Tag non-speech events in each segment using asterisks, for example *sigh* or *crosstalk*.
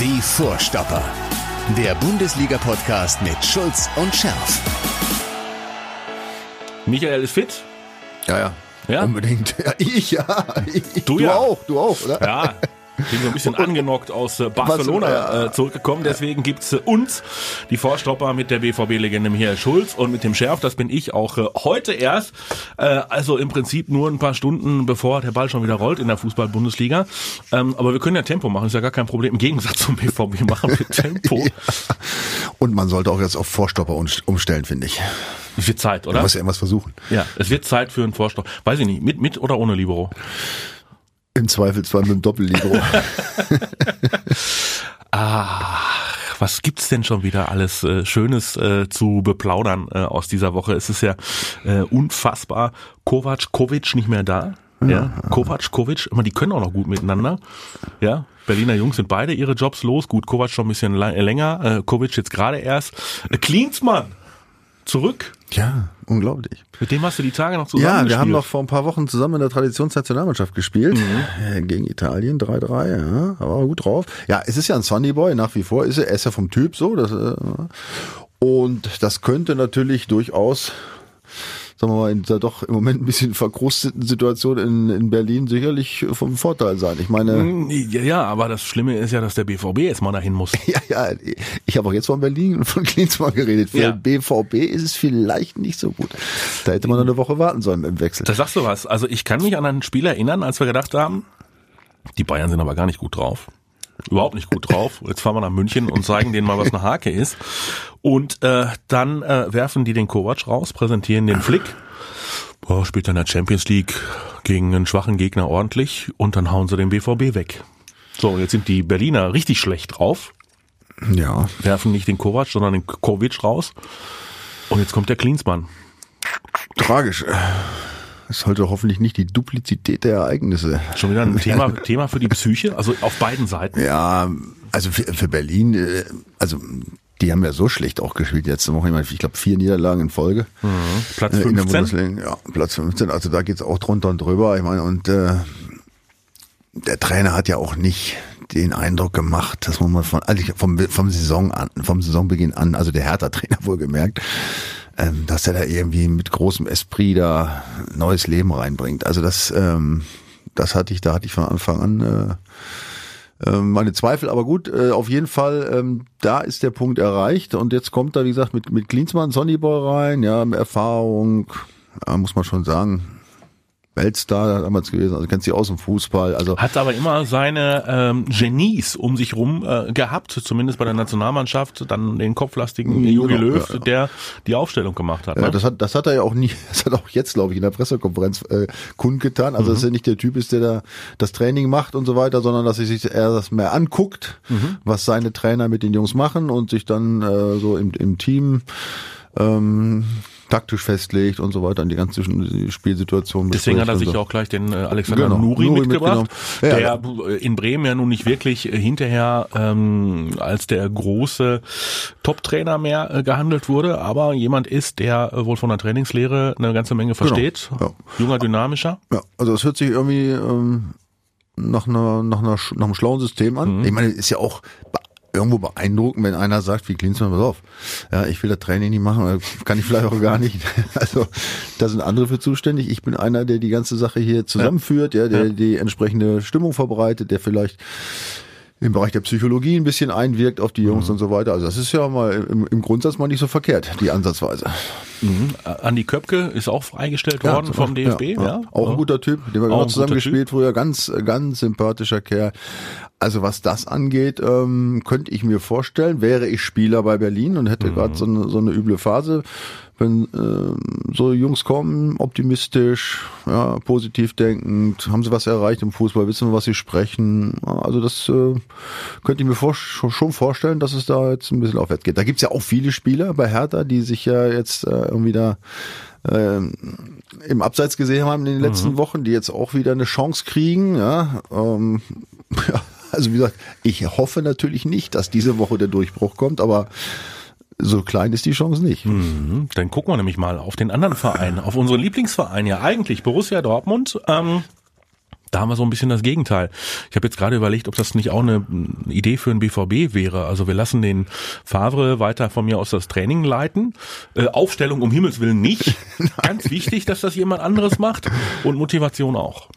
Die Vorstopper. Der Bundesliga-Podcast mit Schulz und Scherf. Michael ist fit. Ja, ja. Ja? Unbedingt. *laughs* Ja, ich ja. Ich, Du du ja. auch, du auch, oder? Ja. Bin so ein bisschen *laughs* angenockt aus äh, Barcelona ja. äh, zurückgekommen. Deswegen gibt's äh, uns, die Vorstopper mit der BVB-Legende Michael Schulz und mit dem Schärf, das bin ich auch äh, heute erst. Äh, also im Prinzip nur ein paar Stunden, bevor der Ball schon wieder rollt in der Fußball-Bundesliga. Ähm, aber wir können ja Tempo machen, ist ja gar kein Problem. Im Gegensatz zum BVB *laughs* machen wir Tempo. Und man sollte auch jetzt auf Vorstopper um- umstellen, finde ich. Es wird Zeit, Du oder? musst ja irgendwas versuchen. Ja, es wird Zeit für einen Vorstopp. Weiß ich nicht, mit, mit oder ohne Libero? Im Zweifelsfall mit dem Doppellibero. *laughs* Ach, was gibt's denn schon wieder alles äh, Schönes äh, zu beplaudern äh, aus dieser Woche? Es ist ja äh, unfassbar. Kovac, Kovic nicht mehr da. Ja, Kovac, Kovic, immer die können auch noch gut miteinander. Ja, Berliner Jungs sind beide ihre Jobs los. Gut, Kovac schon ein bisschen la- länger, äh, Kovic jetzt gerade erst. Äh, Klinsmann zurück. ja, unglaublich. Mit dem hast du die Tage noch zusammen Ja, wir gespielt. haben noch vor ein paar Wochen zusammen in der Traditionsnationalmannschaft gespielt. Äh, Gegen Italien 3-3, ja. Aber war gut drauf. Ja, es ist ja ein Sunny Boy, nach wie vor ist er. Er ist ja vom Typ so. Das, äh, und das könnte natürlich durchaus, sagen wir mal, in dieser doch im Moment ein bisschen verkrusteten Situation in, in Berlin sicherlich vom Vorteil sein. Ich meine, ja, ja, aber das Schlimme ist ja, dass der BVB jetzt mal dahin muss. *laughs* ja, ja, ich habe auch jetzt von Berlin und *laughs* von Klinsmann geredet. Für Ja. den BVB ist es vielleicht nicht so gut. Da hätte man noch eine Woche warten sollen im Wechsel. Da sagst du was. Also ich kann mich an ein Spiel erinnern, als wir gedacht haben, die Bayern sind aber gar nicht gut drauf. Überhaupt nicht gut drauf. Jetzt fahren wir nach München und zeigen denen mal, was eine Hake ist. Und äh, dann äh, werfen die den Kovac raus, präsentieren den Flick. Boah, spielt dann in der Champions League gegen einen schwachen Gegner ordentlich und dann hauen sie den BVB weg. So, jetzt sind die Berliner richtig schlecht drauf, Ja, werfen nicht den Kovac, sondern den Kovic raus. Und jetzt kommt der Klinsmann. tragisch. Es sollte hoffentlich nicht die Duplizität der Ereignisse. Schon wieder ein Thema, Thema für die Psyche, also auf beiden Seiten. Ja, also für, für Berlin, äh, also die haben ja so schlecht auch gespielt letzte Woche. Ich meine, ich glaube vier Niederlagen in Folge Platz äh, in der 15. Bundesliga. Ja, Platz 15. Also da geht's auch drunter und drüber. Ich meine, und äh, der Trainer hat ja auch nicht den Eindruck gemacht, dass man mal von also vom vom Saison an, vom Saisonbeginn an, also der Hertha-Trainer wohlgemerkt, ähm, dass er da irgendwie mit großem Esprit da neues Leben reinbringt. Also das, ähm, das hatte ich, da hatte ich von Anfang an äh, äh, meine Zweifel, aber gut, äh, auf jeden Fall, ähm, da ist der Punkt erreicht. Und jetzt kommt da, wie gesagt, mit, mit Klinsmann, Sonnyboy rein, ja, Erfahrung, ja, muss man schon sagen, Weltstar damals gewesen, also kennt sie aus dem Fußball, also Hat aber immer seine ähm, Genies um sich rum äh, gehabt, zumindest bei der Nationalmannschaft, dann den kopflastigen Jogi Genau, Löw, ja, ja. der die Aufstellung gemacht hat. Ja, Ne? das hat, das hat er ja auch nie, *laughs* das hat auch jetzt, glaube ich, in der Pressekonferenz äh, kundgetan. Also, dass er nicht der Typ ist, der da das Training macht und so weiter, sondern dass er sich eher das mehr anguckt, was seine Trainer mit den Jungs machen und sich dann äh, so im, im Team ähm, taktisch festlegt und so weiter in die ganze Spielsituation. Deswegen hat er sich so. auch gleich den äh, Alexander Genau, Nuri, Nuri mitgebracht. Ja, der in Bremen ja nun nicht wirklich äh, hinterher ähm, als der große Top-Trainer mehr äh, gehandelt wurde, aber jemand ist, der äh, wohl von der Trainingslehre eine ganze Menge versteht. ja. Junger, dynamischer. Ja, also es hört sich irgendwie ähm, nach einer, nach einer, nach einem schlauen System an. Ich meine, ist ja auch irgendwo beeindruckend, wenn einer sagt, wie Klinsmann, pass auf, ja, ich will das Training nicht machen, oder kann ich vielleicht auch gar nicht. *laughs* Also da sind andere für zuständig. Ich bin einer, der die ganze Sache hier zusammenführt, ja, der Ja. die entsprechende Stimmung verbreitet, der vielleicht im Bereich der Psychologie ein bisschen einwirkt auf die Jungs und so weiter. Also das ist ja mal im, im Grundsatz mal nicht so verkehrt, die Ansatzweise. Äh, Andi Köpke ist auch freigestellt worden zum vom DFB. Ja, Auch ein guter Typ, den wir Auch ein zusammen gespielt früher, ganz, ganz sympathischer Kerl. Also was das angeht, ähm, könnte ich mir vorstellen, wäre ich Spieler bei Berlin und hätte gerade so eine, so eine üble Phase, wenn ähm, so Jungs kommen, optimistisch, ja, positiv denkend, haben sie was erreicht im Fußball, wissen, was sie sprechen. Also das äh, könnte ich mir vor, schon vorstellen, dass es da jetzt ein bisschen aufwärts geht. Da gibt's ja auch viele Spieler bei Hertha, die sich ja jetzt äh, irgendwie da ähm, im Abseits gesehen haben in den letzten Wochen, die jetzt auch wieder eine Chance kriegen. Ja, ähm, *laughs* ja, also wie gesagt, ich hoffe natürlich nicht, dass diese Woche der Durchbruch kommt, aber so klein ist die Chance nicht. Mhm, Dann gucken wir nämlich mal auf den anderen Verein, auf unseren Lieblingsverein ja eigentlich, Borussia Dortmund. Ähm, da haben wir so ein bisschen das Gegenteil. Ich habe jetzt gerade überlegt, ob das nicht auch eine Idee für ein BVB wäre. Also wir lassen den Favre weiter von mir aus das Training leiten. Äh, Aufstellung um Himmels Willen nicht. *laughs* Ganz wichtig, dass das jemand anderes macht und Motivation auch.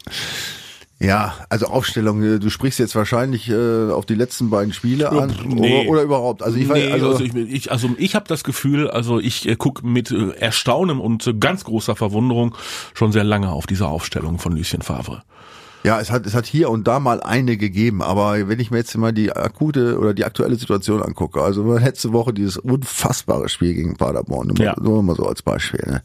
Ja, also Aufstellung, äh, du sprichst jetzt wahrscheinlich äh, auf die letzten beiden Spiele an Nee. oder, oder überhaupt. Also ich weiß, nee, also, also, ich, ich, also ich habe das Gefühl, also ich äh, gucke mit äh, Erstaunen und äh, ganz großer Verwunderung schon sehr lange auf diese Aufstellung von Lucien Favre. ja, es hat es hat hier und da mal eine gegeben, aber wenn ich mir jetzt mal die akute oder die aktuelle Situation angucke, also letzte Woche dieses unfassbare Spiel gegen Paderborn, nur, Ja. mal- nur mal so als Beispiel. Ne?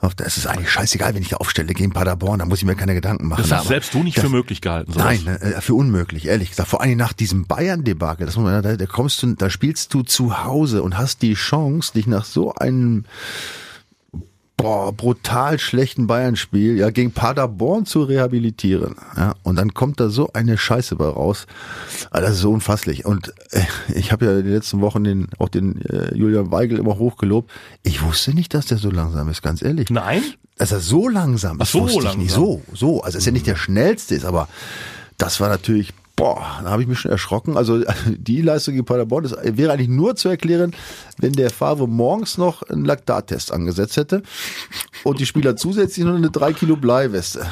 Ach, Das ist eigentlich scheißegal, wenn ich da aufstelle gegen Paderborn, da muss ich mir keine Gedanken machen. Das hast selbst du nicht für möglich gehalten. sowas. Nein, ne, äh, für unmöglich, ehrlich gesagt. Vor allem nach diesem Bayern-Debakel, das da, da kommst du, da spielst du zu Hause und hast die Chance, dich nach so einem boah, brutal schlechten Bayern-Spiel ja gegen Paderborn zu rehabilitieren. Ja, und dann kommt da so eine Scheiße bei raus. Ah, Das ist so unfasslich. Und äh, ich habe ja die letzten Wochen den, auch den äh, Julian Weigel immer hochgelobt. Ich wusste nicht, dass der so langsam ist, ganz ehrlich. Nein? Dass er so langsam ist, Ach so wusste ich langsam. nicht. So, so. Also, dass er nicht der schnellste ist, aber das war natürlich, boah, da habe ich mich schon erschrocken. Also, *laughs* die Leistung gegen Paderborn das wäre eigentlich nur zu erklären, wenn der Favre morgens noch einen Laktattest angesetzt hätte und die Spieler zusätzlich noch eine 3 Kilo Bleiweste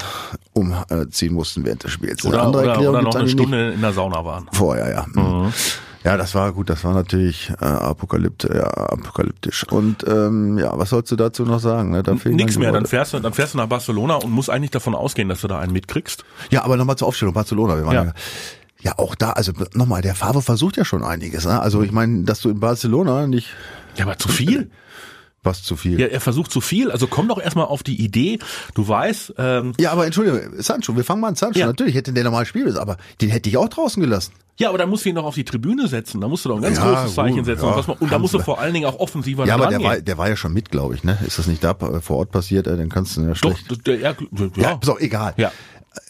umziehen mussten während des Spiels. Eine Oder, andere oder, Erklärung oder noch eine nicht. Stunde in der Sauna waren. Vorher, ja. Mhm. Ja, das war gut, das war natürlich äh, apokalyptisch, ja, apokalyptisch. Und ähm, ja, was sollst du dazu noch sagen? Ne? Da Nix mehr, dann fährst, du, dann fährst du nach Barcelona und musst eigentlich davon ausgehen, dass du da einen mitkriegst. Ja, aber nochmal zur Aufstellung, Barcelona. Wir waren Ja. ja. ja, auch da, also nochmal, der Favre versucht ja schon einiges. Ne? Also ich meine, dass du in Barcelona nicht Ja, aber zu viel. Was zu viel. Ja, er versucht zu viel. Also komm doch erstmal auf die Idee. Du weißt, ähm, Ja, aber entschuldige, Sancho, wir fangen mal an Sancho. Ja. Natürlich hätte der normal müssen, aber den hätte ich auch draußen gelassen. ja, aber dann musst du ihn doch auf die Tribüne setzen. Da musst du doch ein ganz Ja, großes Zeichen gut, setzen. ja, und, man, und da musst du vor allen Dingen auch offensiver Ja, aber der war, der war ja schon mit, glaube ich, ne? Ist das nicht da äh, vor Ort passiert? Äh, Dann kannst du ja Doch, schlecht. der, ja, Ja, ist auch egal. Ja.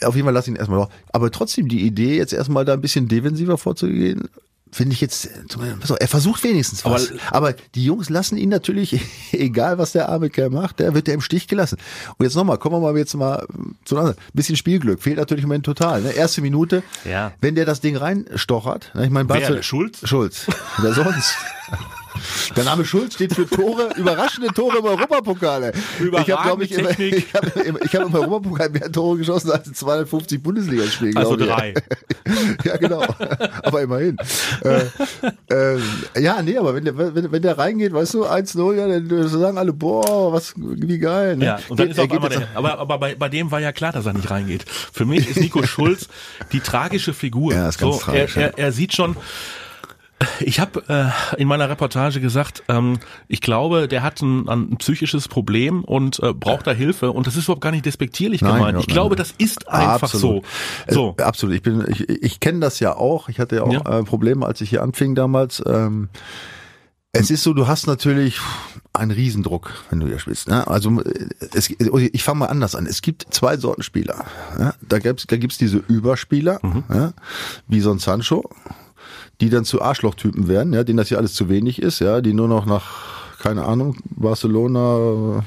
Auf jeden Fall lass ihn erstmal drauf. Aber trotzdem die Idee, jetzt erstmal da ein bisschen defensiver vorzugehen, finde ich jetzt, auf, er versucht wenigstens was. Aber, die Jungs lassen ihn natürlich, *laughs* egal was der arme Kerl macht, der wird er im Stich gelassen. Und jetzt nochmal, kommen wir mal jetzt mal zu einer, bisschen Spielglück. Fehlt natürlich im Moment total. Ne? Erste Minute, Ja. wenn der das Ding reinstochert, ne? ich meine, Schulz? Schulz. Wer sonst? *laughs* Der Name Schulz steht für Tore, überraschende Tore im Europapokal. Ich habe, glaube ich, im, Überragende ich habe im, ich hab im Europapokal mehr Tore geschossen als in 250 Bundesligaspielen. Also glaub ich. drei. *laughs* ja, genau. Aber immerhin. Äh, äh, ja, nee, aber wenn der, wenn, wenn der reingeht, weißt du, 1-0, ja, dann sagen alle, boah, was, wie geil. Ne? Ja, und dann Geht- ist geht einmal der, aber, aber bei, bei dem war ja klar, dass er nicht reingeht. Für mich ist Nico *laughs* Schulz die tragische Figur. Ja, ist ganz so, tragisch, er, er, er sieht schon, ich habe äh, in meiner Reportage gesagt, ähm, ich glaube, der hat ein, ein psychisches Problem und äh, braucht da Hilfe. Und das ist überhaupt gar nicht despektierlich Nein, gemeint. Ich glaube, nein. das ist einfach Absolut. so. So. Äh, absolut. Ich bin, ich, ich kenne das ja auch. Ich hatte ja auch Ja. Äh, Probleme, als ich hier anfing damals. Ähm, es ist so, du hast natürlich einen Riesendruck, wenn du hier spielst. Ne? Also äh, es, ich fange mal anders an. Es gibt zwei Sorten Spieler. Ja? Da gibt's da gibt's diese Überspieler, Mhm. ja? wie so ein Sancho, die dann zu Arschlochtypen werden, ja, denen das hier alles zu wenig ist, ja, die nur noch nach, keine Ahnung, Barcelona,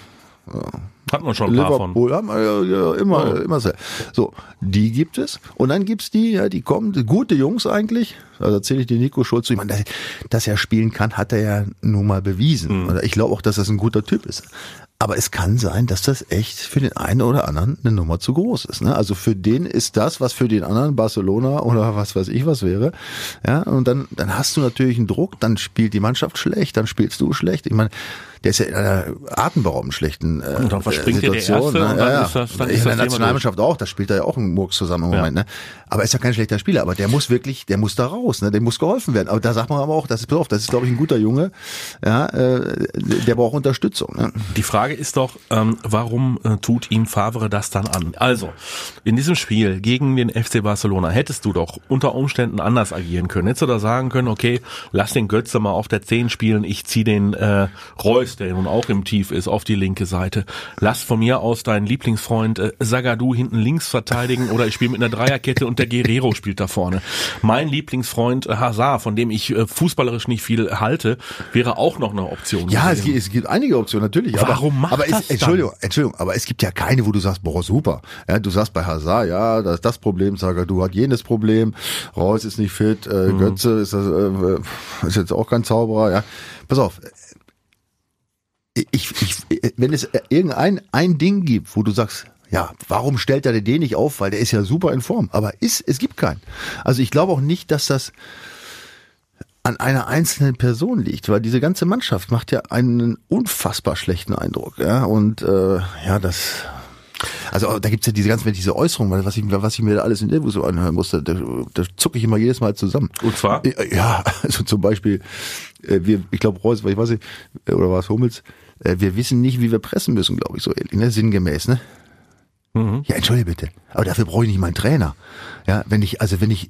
Hat man schon ein paar von. Liverpool haben wir ja, ja, immer, Oh. immer sehr. So, die gibt es. Und dann gibt's die, ja, die kommen, gute Jungs eigentlich. Also erzähle ich dir Nico Schulz. Ich meine, dass- dass er spielen kann, hat er ja nun mal bewiesen. Mhm. Ich glaube auch, dass das ein guter Typ ist. Aber es kann sein, dass das echt für den einen oder anderen eine Nummer zu groß ist. Ne? Also für den ist das, was für den anderen Barcelona oder was weiß ich was wäre. Ja, und dann, dann hast du natürlich einen Druck, dann spielt die Mannschaft schlecht, dann spielst du schlecht. Ich meine, der ist ja in einer atemberaubend schlechten äh, Und dann verspringt dir der Situation. Erste ne? und dann ja, ist das- dann in ist der das Nationalmannschaft auch, da spielt er ja auch einen Murks zusammen im Ja. Moment. Ne? Aber er ist ja kein schlechter Spieler, aber der muss wirklich, der muss da raus, ne? dem muss geholfen werden. Aber da sagt man aber auch, das ist, pass auf, das ist glaube ich ein guter Junge, ja, äh, der braucht Unterstützung. Ne? Die Frage ist doch, ähm, warum äh, tut ihm Favre das dann an? Also, in diesem Spiel gegen den FC Barcelona hättest du doch unter Umständen anders agieren können. Hättest du da sagen können, okay, lass den Götze mal auf der 10 spielen, ich zieh den äh, Reus der nun auch im Tief ist, auf die linke Seite. Lass von mir aus deinen Lieblingsfreund äh, Sagadu hinten links verteidigen oder ich spiele mit einer Dreierkette und der Guerrero spielt da vorne. Mein Lieblingsfreund äh, Hazard, von dem ich äh, fußballerisch nicht viel halte, wäre auch noch eine Option. Ja, es gibt, es gibt einige Optionen, natürlich. Warum aber, macht aber das es, Entschuldigung, Entschuldigung, aber es gibt ja keine, wo du sagst, boah, super. Ja, du sagst bei Hazard, ja, das ist das Problem, Sagadu hat jenes Problem, Reus ist nicht fit, äh, Mhm. Götze ist, das, äh, ist jetzt auch kein Zauberer, ja. Pass auf, ich, ich, wenn es irgendein ein Ding gibt, wo du sagst, ja, warum stellt er den nicht auf? Weil der ist ja super in Form. Aber ist, es gibt keinen. Also ich glaube auch nicht, dass das an einer einzelnen Person liegt, weil diese ganze Mannschaft macht ja einen unfassbar schlechten Eindruck. Ja, und äh, ja, das. Also da gibt's ja diese ganzen, diese Äußerungen, was ich, was ich mir da alles in Interviews so anhören musste, da, da zucke ich immer jedes Mal zusammen. Und zwar? Ja, *laughs* also zum Beispiel, äh, wir, ich glaube Reus, ich weiß nicht, oder war es Hummels, wir wissen nicht, wie wir pressen müssen, glaube ich, so ähnlich, ne? sinngemäß, ne? Ja, entschuldige bitte. Aber dafür brauche ich nicht meinen Trainer. Ja, wenn ich, also wenn ich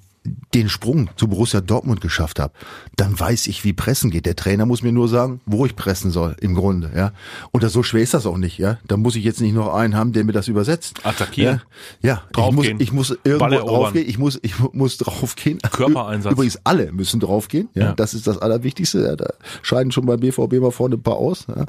den Sprung zu Borussia Dortmund geschafft habe, dann weiß ich, wie pressen geht. Der Trainer muss mir nur sagen, wo ich pressen soll, im Grunde, ja. Und das, so schwer ist das auch nicht, ja. Da muss ich jetzt nicht noch einen haben, der mir das übersetzt. Attackieren. Ja, ja. Ich muss, ich muss irgendwo draufgehen. Ich muss, ich mu- muss draufgehen. Körpereinsatz. Übrigens alle müssen draufgehen. Ja, Ja. das ist das Allerwichtigste. Ja, da scheiden schon beim BVB mal vorne ein paar aus. Ja.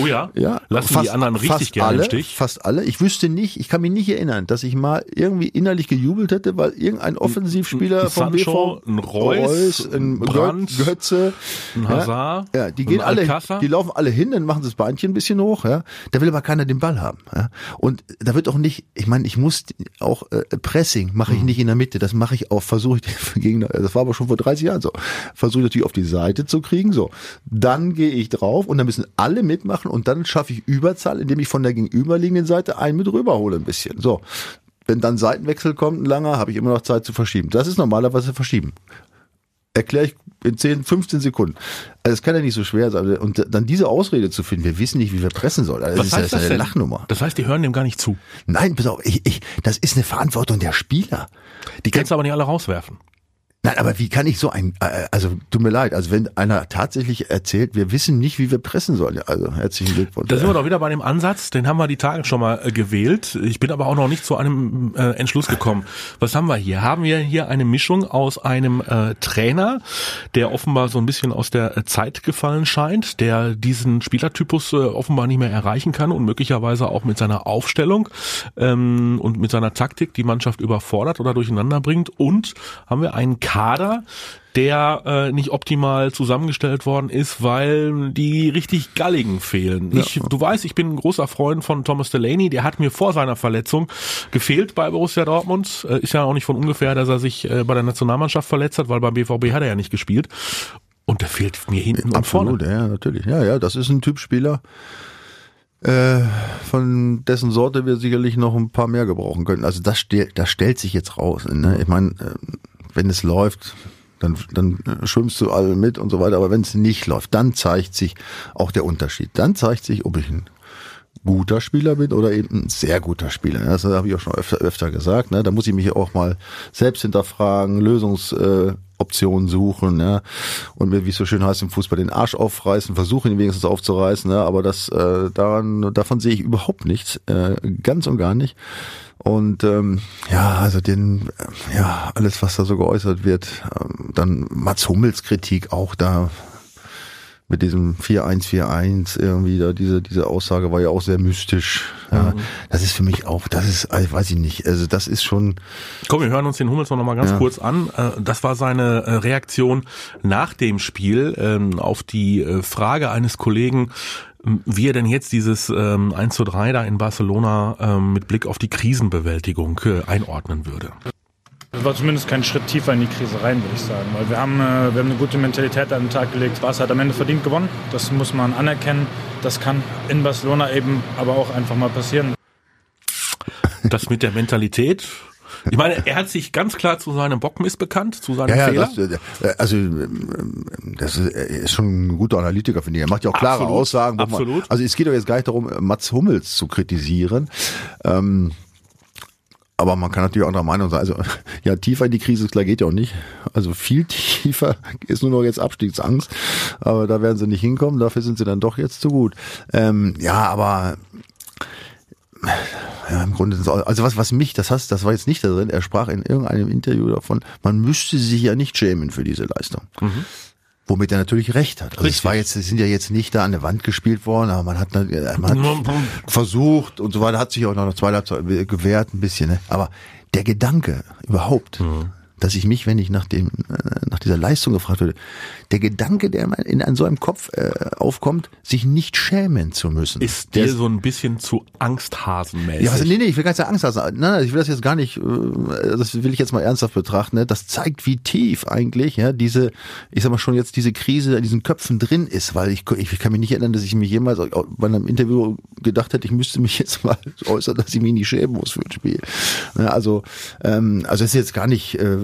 Oh ja? Ja, Lassen die anderen richtig fast gerne alle, im Stich. Fast alle. Ich wüsste nicht, ich kann mich nicht erinnern, dass ich mal irgendwie innerlich gejubelt hätte, weil irgendein Offensivspieler ein vom Sancho, BV, ein Reus, ein Brandt, Götze, ein Hazard, ja, die gehen alle, die laufen alle hin, dann machen sie das Beinchen ein bisschen hoch, ja. Da will aber keiner den Ball haben, ja. Und da wird auch nicht, ich meine, ich muss auch äh, Pressing mache ich Mhm. nicht in der Mitte, das mache ich auch, versuche ich *laughs* gegen, das war aber schon vor 30 Jahren so, versuche ich natürlich auf die Seite zu kriegen, so. Dann gehe ich drauf und dann müssen alle mitmachen und dann schaffe ich Überzahl, indem ich von der gegenüberliegenden Seite einen mit rüberhole ein bisschen, so. Wenn dann Seitenwechsel kommt, ein langer, habe ich immer noch Zeit zu verschieben. Das ist normalerweise verschieben erkläre ich in 10, 15 Sekunden. Also es kann ja nicht so schwer sein. Und dann diese Ausrede zu finden, wir wissen nicht, wie wir pressen sollen. Also das ist, ja- das ist eine Lachnummer. Das heißt, die hören dem gar nicht zu. Nein, pass auf, ich, ich, das ist eine Verantwortung der Spieler. Die kannst du aber nicht alle rauswerfen. Nein, aber wie kann ich so ein, äh, also tut mir leid, also wenn einer tatsächlich erzählt, wir wissen nicht, wie wir pressen sollen, also herzlichen Glückwunsch. Da sind wir doch wieder bei dem Ansatz, den haben wir die Tage schon mal äh, gewählt. Ich bin aber auch noch nicht zu einem äh, Entschluss gekommen. Was haben wir hier? Haben wir hier eine Mischung aus einem äh, Trainer, der offenbar so ein bisschen aus der äh, Zeit gefallen scheint, der diesen Spielertypus äh, offenbar nicht mehr erreichen kann und möglicherweise auch mit seiner Aufstellung ähm, und mit seiner Taktik die Mannschaft überfordert oder durcheinander bringt. Und haben wir einen Kader, der äh, nicht optimal zusammengestellt worden ist, weil die richtig Galligen fehlen. Ich, du weißt, ich bin ein großer Freund von Thomas Delaney, der hat mir vor seiner Verletzung gefehlt bei Borussia Dortmund. Äh, ist ja auch nicht von ungefähr, dass er sich äh, bei der Nationalmannschaft verletzt hat, weil beim BVB hat er ja nicht gespielt. Und der fehlt mir hinten und Absolut, vorne. ja, natürlich. Ja, ja, das ist ein Typ Spieler, äh, von dessen Sorte wir sicherlich noch ein paar mehr gebrauchen können. Also das, das stellt sich jetzt raus. Ne? Ich meine, äh, wenn es läuft, dann, dann äh, schwimmst du alle mit und so weiter. Aber wenn es nicht läuft, dann zeigt sich auch der Unterschied. Dann zeigt sich, ob ich ein guter Spieler bin oder eben ein sehr guter Spieler. Das habe ich auch schon öfter, öfter gesagt. Ne? Da muss ich mich auch mal selbst hinterfragen, Lösungsoptionen äh, Optionen suchen ja? und mir, wie es so schön heißt im Fußball, den Arsch aufreißen, versuchen ihn wenigstens aufzureißen. Ne? Aber das äh, daran, davon sehe ich überhaupt nichts, äh, ganz und gar nicht. Und ähm, ja, also den, äh, ja, alles, was da so geäußert wird, ähm, dann Mats Hummels Kritik auch da mit diesem 4141 irgendwie da diese diese Aussage war ja auch sehr mystisch. Ja, das ist für mich auch, das ist, äh, weiß ich nicht, also das ist schon Komm, wir hören uns den Hummels noch mal ganz Ja. kurz an. Äh, Das war seine äh, Reaktion nach dem Spiel ähm, auf die äh, Frage eines Kollegen, ähm, wie er denn jetzt dieses ähm, 1 zu 3 da in Barcelona ähm, mit Blick auf die Krisenbewältigung äh, einordnen würde. War zumindest kein Schritt tiefer in die Krise rein, würde ich sagen. Weil wir haben, äh, wir haben eine gute Mentalität an den Tag gelegt. Barca hat am Ende verdient gewonnen. Das muss man anerkennen. Das kann in Barcelona eben aber auch einfach mal passieren. Das mit der Mentalität. Ich meine, er hat sich ganz klar zu seinem Bockmist bekannt, zu seinem ja, ja, Fehler. das, äh, also ähm, das ist, er ist schon ein guter Analytiker, finde ich. Er macht ja auch klare Absolut, Aussagen. wo absolut. Man, also es geht doch jetzt gar nicht darum, Mats Hummels zu kritisieren. Ähm, aber man kann natürlich auch anderer Meinung sein. Also *laughs* ja, tiefer in die Krise klar geht ja auch nicht. Also viel *laughs* tiefer ist nur noch jetzt Abstiegsangst. Aber da werden sie nicht hinkommen. Dafür sind sie dann doch jetzt zu gut. Ähm, ja, aber ja, im Grunde, also was, was mich, das heißt, das war jetzt nicht da drin, er sprach in irgendeinem Interview davon, man müsste sich ja nicht schämen für diese Leistung. Mhm. Womit er natürlich recht hat. Also es war jetzt, es sind ja jetzt nicht da an der Wand gespielt worden, aber man hat, man hat versucht und so weiter, hat sich auch noch zwei Halbzeit gewehrt, ein bisschen, ne? Aber der Gedanke überhaupt, mhm dass ich mich, wenn ich nach dem, äh, nach dieser Leistung gefragt würde, der Gedanke, der in so einem Kopf äh, aufkommt, sich nicht schämen zu müssen. Ist dir so ein bisschen zu Angsthasenmäßig? Ja, also, nee, nee, ich will gar nicht sagen Angsthasen. Nein, nein, ich will das jetzt gar nicht, äh, das will ich jetzt mal ernsthaft betrachten. Ne? Das zeigt, wie tief eigentlich, ja, diese, ich sag mal schon jetzt diese Krise in diesen Köpfen drin ist, weil ich, ich kann mich nicht erinnern, dass ich mich jemals bei einem Interview gedacht hätte, ich müsste mich jetzt mal *laughs* äußern, dass ich mich nicht schämen muss für ein Spiel. Also, ähm, also es ist jetzt gar nicht äh,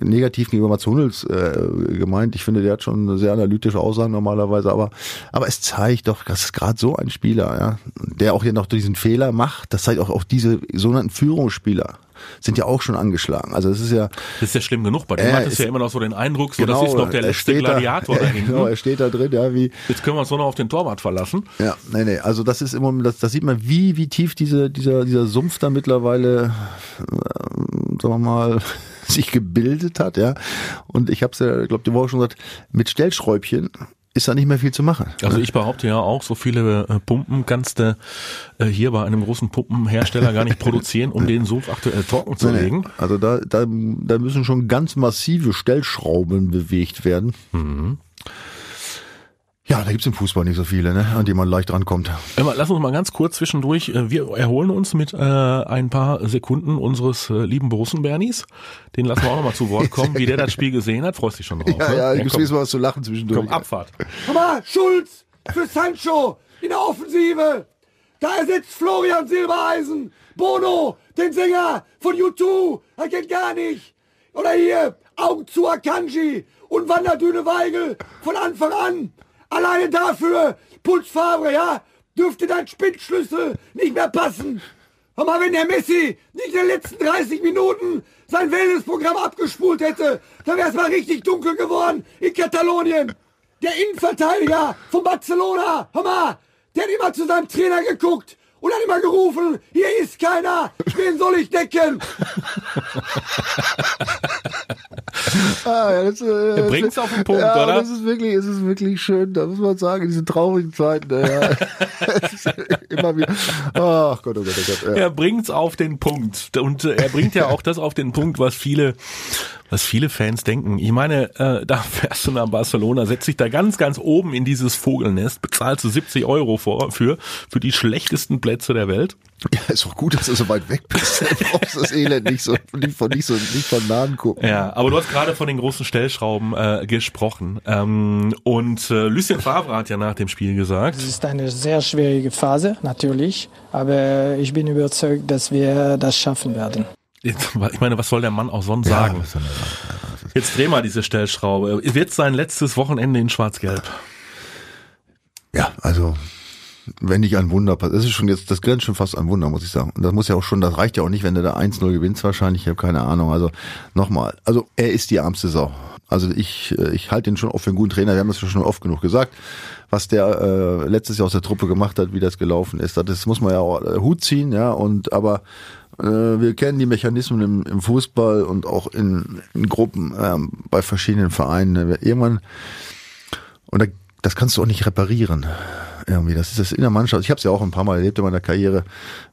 negativ gegenüber Mats Hummels äh, gemeint. Ich finde, der hat schon sehr analytische Aussagen normalerweise, aber, aber es zeigt doch, dass es gerade so ein Spieler, ja, der auch hier noch diesen Fehler macht, das zeigt auch, auch diese sogenannten Führungsspieler sind ja auch schon angeschlagen. Also es ist ja. Das ist ja schlimm genug. Bei dem äh, hat es ja immer noch so den Eindruck, so genau, das ist noch der letzte Gladiator da, *laughs* hinten. Genau, er steht da drin, ja, wie. Jetzt können wir uns nur noch auf den Torwart verlassen. Ja, nee, nee. Also das ist immer, das, das sieht man, wie, wie tief diese, dieser, dieser Sumpf da mittlerweile, äh, sagen wir mal, sich gebildet hat, ja. Und ich habe es ja, glaube die Woche schon gesagt, mit Stellschräubchen ist da nicht mehr viel zu machen. Also ich behaupte ja auch, so viele äh, Pumpen kannst du äh, hier bei einem großen Pumpenhersteller gar nicht produzieren, um *laughs* den Sumpf aktuell trocken zu legen. Also da, da, da müssen schon ganz massive Stellschrauben bewegt werden. Mhm. Ja, da gibt's im Fußball nicht so viele, ne, an die man leicht rankommt. Lass uns mal ganz kurz zwischendurch, äh, wir erholen uns mit äh, ein paar Sekunden unseres äh, lieben Borussen Bernis. Den lassen wir auch nochmal zu Wort *laughs* kommen, wie der das Spiel gesehen hat. Freust dich schon drauf. Ja, ne? ja, ich muss mal was zu lachen zwischendurch. Komm, Abfahrt. Komm mal, Schulz für Sancho in der Offensive. Da ersetzt Florian Silbereisen. Bono, den Sänger von U2. Er kennt gar nicht. Oder hier, Augen zu Akanji und Wanderdüne Weigel von Anfang an. Alleine dafür, Favre, ja, dürfte dein Spitzschlüssel nicht mehr passen. Aber wenn der Messi nicht in den letzten 30 Minuten sein Wellnessprogramm abgespult hätte, dann wäre es mal richtig dunkel geworden in Katalonien. Der Innenverteidiger von Barcelona, hör mal, der hat immer zu seinem Trainer geguckt und hat immer gerufen, hier ist keiner, wen soll ich decken? *laughs* *laughs* ah, das, äh, er bringt's auf den Punkt, ja, oder? Das ist wirklich, es ist wirklich schön, da muss man sagen, diese traurigen Zeiten. Ja. *laughs* *laughs* immer wieder. Ach Gott, oh Gott, oh Gott. Ja. Er bringt's auf den Punkt und äh, er bringt ja auch das auf den Punkt, was viele was viele Fans denken. Ich meine, äh, da fährst du nach Barcelona, setzt dich da ganz, ganz oben in dieses Vogelnest, bezahlst du 70 Euro vor, für, für die schlechtesten Plätze der Welt. Ja, ist auch gut, dass du so weit weg bist. *laughs* Du brauchst das Elend nicht so, nicht von, nicht so, nicht von Nahen gucken. Ja, aber du hast gerade von den großen Stellschrauben äh, gesprochen. Ähm, und äh, Lucien Favre hat ja nach dem Spiel gesagt. Es ist eine sehr schwierige Phase, natürlich. Aber ich bin überzeugt, dass wir das schaffen werden. Ich meine, was soll der Mann auch sonst sagen? Ja, Jetzt dreh mal diese Stellschraube. Wird sein letztes Wochenende in Schwarz-Gelb? Ja, also wenn nicht ein Wunder passiert. Das ist schon jetzt, das grenzt schon fast ein Wunder, muss ich sagen. Und das muss ja auch schon, das reicht ja auch nicht, wenn du da 1-0 gewinnst wahrscheinlich, ich habe keine Ahnung. Also nochmal, also er ist die ärmste Sau. Also ich, äh, ich halte ihn schon auch für einen guten Trainer, wir haben das schon oft genug gesagt, was der äh, letztes Jahr aus der Truppe gemacht hat, wie das gelaufen ist. Das muss man ja auch äh, Hut ziehen, ja, und aber äh, wir kennen die Mechanismen im, im Fußball und auch in, in Gruppen ähm, bei verschiedenen Vereinen. Irgendwann, und da, das kannst du auch nicht reparieren irgendwie. Das ist das in der Mannschaft. Ich habe es ja auch ein paar Mal erlebt in meiner Karriere.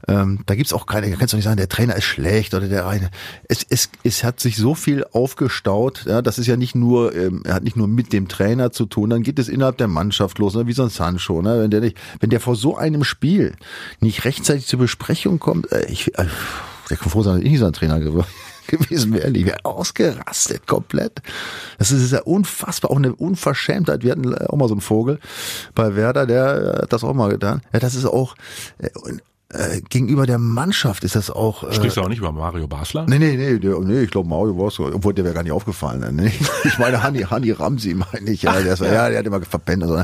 Ähm, da gibt's auch keine, da kannst du nicht sagen, der Trainer ist schlecht oder der eine. Es, es, es hat sich so viel aufgestaut. Ja, das ist ja nicht nur, ähm, hat nicht nur mit dem Trainer zu tun, dann geht es innerhalb der Mannschaft los, ne, wie so ein Sancho. Ne, wenn der nicht, wenn der vor so einem Spiel nicht rechtzeitig zur Besprechung kommt, äh, ich, äh, der kann froh sein, dass ich nicht so ein Trainer geworden gewesen wäre. Ich wäre ausgerastet komplett. Das ist ja unfassbar, auch eine Unverschämtheit. Wir hatten auch mal so einen Vogel bei Werder, der hat das auch mal getan. Ja, das ist auch, äh, äh, gegenüber der Mannschaft ist das auch. Äh, Sprichst du auch nicht über Mario Basler? Nee, nee, nee, der, nee ich glaube Mario war so, obwohl der wäre gar nicht aufgefallen. Nee. *laughs* Ich meine Hani, Hani Ramsi meine ich, ja, der, ist, ja. ja, der hat immer verpennt. Also,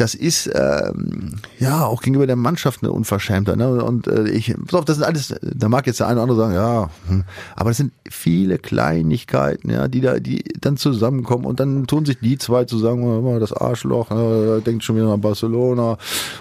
das ist ähm, ja auch gegenüber der Mannschaft eine Unverschämtheit. Ne? Und äh, ich, pass auf, das sind alles, da mag jetzt der eine oder andere sagen, ja, hm, aber das sind viele Kleinigkeiten, ja, die da, die dann zusammenkommen und dann tun sich die zwei zusammen, das Arschloch, äh, denkt schon wieder an Barcelona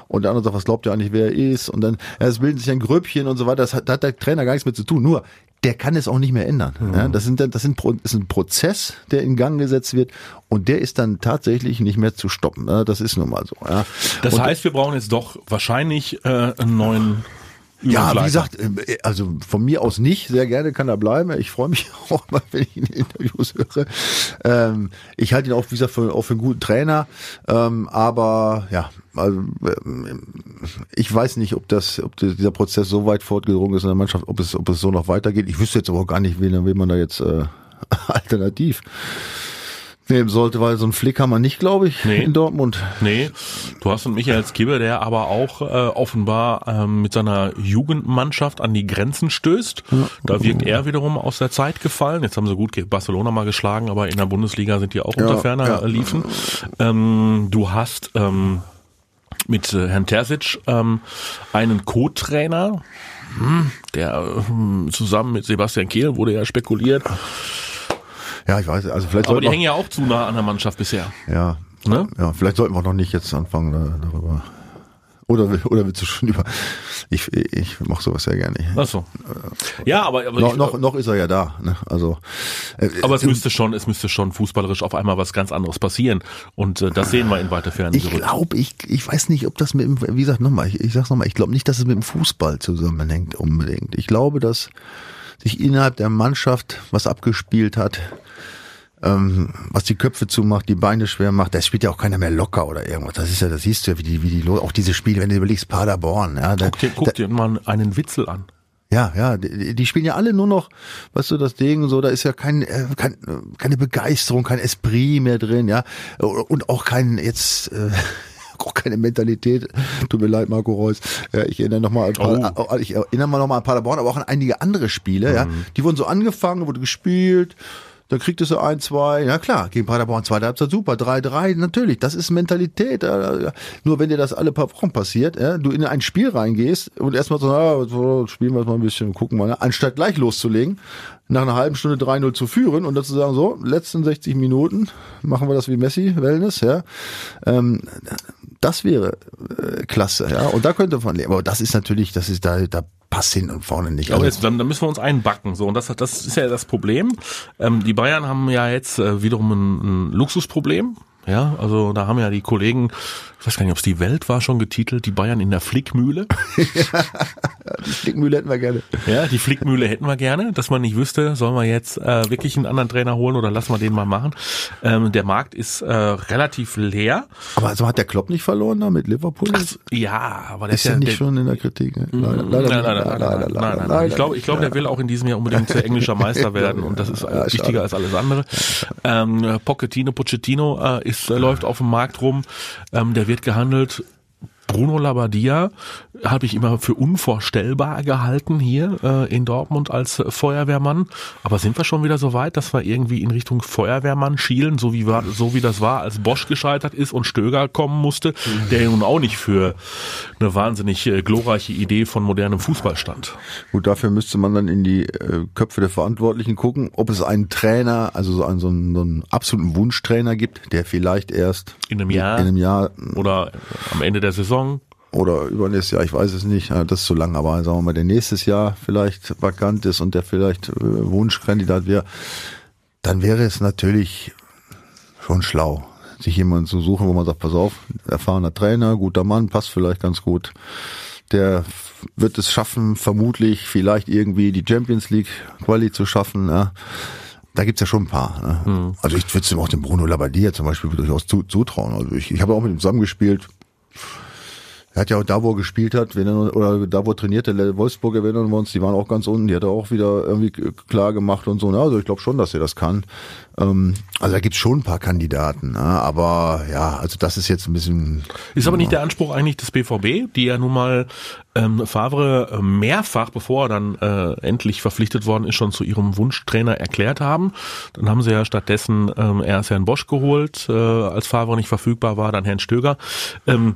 und der andere sagt, was glaubt ihr eigentlich, wer er ist? Und dann, ja, es bilden sich ein Grüppchen und so weiter. Das hat, da hat der Trainer gar nichts mit zu tun. Nur der kann es auch nicht mehr ändern. Mhm. Ja, das, sind, das, sind, das ist ein Prozess, der in Gang gesetzt wird und der ist dann tatsächlich nicht mehr zu stoppen. Ja, das ist nun mal so. Ja. Das und, heißt, wir brauchen jetzt doch wahrscheinlich äh, einen neuen ja, wie gesagt, äh, also von mir aus nicht, sehr gerne kann er bleiben. Ich freue mich *laughs* auch mal, wenn ich ihn in Interviews höre. Ähm, ich halte ihn auch, wie gesagt, für, auch für einen guten Trainer. Ähm, aber ja, also, ähm, ich weiß nicht, ob das, ob dieser Prozess so weit fortgedrungen ist in der Mannschaft, ob es, ob es so noch weitergeht. Ich wüsste jetzt aber auch gar nicht, wen, wen man da jetzt äh, *laughs* alternativ nehmen sollte, weil so einen Flick haben wir nicht, glaube ich, nee. in Dortmund. Nee, du hast einen Michael Skibbe, der aber auch äh, offenbar ähm, mit seiner Jugendmannschaft an die Grenzen stößt. Da wirkt er wiederum aus der Zeit gefallen. Jetzt haben sie gut Barcelona mal geschlagen, aber in der Bundesliga sind die auch ja, unter ferner ja. liefen. Ähm, du hast ähm, mit äh, Herrn Terzic ähm, einen Co-Trainer, hm, der äh, zusammen mit Sebastian Kehl wurde ja spekuliert ja, ich weiß. Also vielleicht Aber die hängen ja auch zu nah an der Mannschaft bisher. Ja. Ne? Ja, vielleicht sollten wir noch nicht jetzt anfangen äh, darüber. Oder, oder willst du schon über. Ich, ich mache sowas sehr gerne. Ach so. Ja, aber, aber noch, ich, noch, noch ist er ja da. Ne? Also. Äh, aber es müsste schon, es müsste schon fußballerisch auf einmal was ganz anderes passieren. Und äh, das sehen wir in weiter Ferne. Ich glaube, ich, ich weiß nicht, ob das mit dem, wie gesagt, nochmal, ich, ich sag's nochmal, ich glaube nicht, dass es mit dem Fußball zusammenhängt unbedingt. Ich glaube, dass sich innerhalb der Mannschaft was abgespielt hat, ähm, was die Köpfe zumacht, die Beine schwer macht, da spielt ja auch keiner mehr locker oder irgendwas. Das ist ja, das siehst du ja, wie die, wie die, auch diese Spiele, wenn du überlegst, Paderborn, ja. Da, guck dir, guck dir mal einen Witzel an. Ja, ja, die, die spielen ja alle nur noch, weißt du, das Ding so, da ist ja kein, äh, kein keine Begeisterung, kein Esprit mehr drin, ja, und auch kein jetzt äh, auch keine Mentalität. Tut mir leid, Marco Reus. Ja, ich erinnere noch mal an, oh. ich erinnere mal noch mal an Paderborn, aber auch an einige andere Spiele, mhm. ja. Die wurden so angefangen, wurde gespielt, dann kriegt es so ein, zwei, ja klar, gegen Paderborn zweite Halbzeit super, drei, drei, natürlich, das ist Mentalität. Nur wenn dir das alle paar Wochen passiert, ja, du in ein Spiel reingehst und erstmal so, ah, so, spielen wir mal ein bisschen, gucken mal, anstatt gleich loszulegen, nach einer halben Stunde 3-0 zu führen und dazu sagen, so, letzten 60 Minuten machen wir das wie Messi, Wellness, ja. Ähm, das wäre äh, klasse, ja. Und da könnte man leben. Aber das ist natürlich, das ist da, da passt hin und vorne nicht. Aber jetzt, dann, dann müssen wir uns einbacken. So, und das, das ist ja das Problem. Ähm, die Bayern haben ja jetzt äh, wiederum ein, ein Luxusproblem. Ja, also da haben ja die Kollegen ich weiß gar nicht, ob es die Welt war schon getitelt, die Bayern in der Flickmühle. *laughs* die Flickmühle hätten wir gerne. Ja, die Flickmühle hätten wir gerne, dass man nicht wüsste, sollen wir jetzt äh, wirklich einen anderen Trainer holen oder lassen wir den mal machen. Ähm, der Markt ist äh, relativ leer. Aber also hat der Klopp nicht verloren da mit Liverpool? Ach, ja, aber der ist, ist ja nicht der, schon in der Kritik. Ne? Leider, leider, leider, leider, leider, leider, Ich glaube, ich glaube, der will auch in diesem Jahr unbedingt englischer *laughs* Meister werden und das ist ja, wichtiger als alles andere. Ähm, Pochettino, Pochettino äh, ist, äh, läuft auf dem Markt rum. Ähm, der wird gehandelt. Bruno Labbadia habe ich immer für unvorstellbar gehalten hier äh, in Dortmund als Feuerwehrmann. Aber sind wir schon wieder so weit, dass wir irgendwie in Richtung Feuerwehrmann schielen, so wie, war, so wie das war, als Bosch gescheitert ist und Stöger kommen musste, der nun auch nicht für eine wahnsinnig äh, glorreiche Idee von modernem Fußball stand. Gut, dafür müsste man dann in die äh, Köpfe der Verantwortlichen gucken, ob es einen Trainer, also so einen, so einen, so einen absoluten Wunschtrainer gibt, der vielleicht erst in einem Jahr, in einem Jahr oder am Ende der Saison oder übernächstes Jahr, ich weiß es nicht, das ist zu lang, aber sagen wir mal, der nächstes Jahr vielleicht vakant ist und der vielleicht äh, Wunschkandidat wäre, dann wäre es natürlich schon schlau, sich jemanden zu suchen, wo man sagt, pass auf, erfahrener Trainer, guter Mann, passt vielleicht ganz gut. Der wird es schaffen, vermutlich vielleicht irgendwie die Champions League Quali zu schaffen. Ja. Da gibt's ja schon ein paar. Ne? Mhm. Also ich würde es auch dem Bruno Labbadia zum Beispiel durchaus zutrauen. Also ich, ich habe auch mit ihm zusammengespielt Er hat ja auch da, wo er gespielt hat, wenn er, oder da, wo er trainierte, Wolfsburg erinnern wir uns, die waren auch ganz unten, die hat er auch wieder irgendwie klar gemacht und so. Also ich glaube schon, dass er das kann. Ähm, also da gibt's schon ein paar Kandidaten, ne? aber ja, also das ist jetzt ein bisschen. Ist aber nicht der Anspruch eigentlich des BVB, die ja nun mal ähm, Favre mehrfach, bevor er dann äh, endlich verpflichtet worden ist, schon zu ihrem Wunschtrainer erklärt haben. Dann haben sie ja stattdessen ähm, erst Herrn Bosch geholt, äh, als Favre nicht verfügbar war, dann Herrn Stöger. Ähm,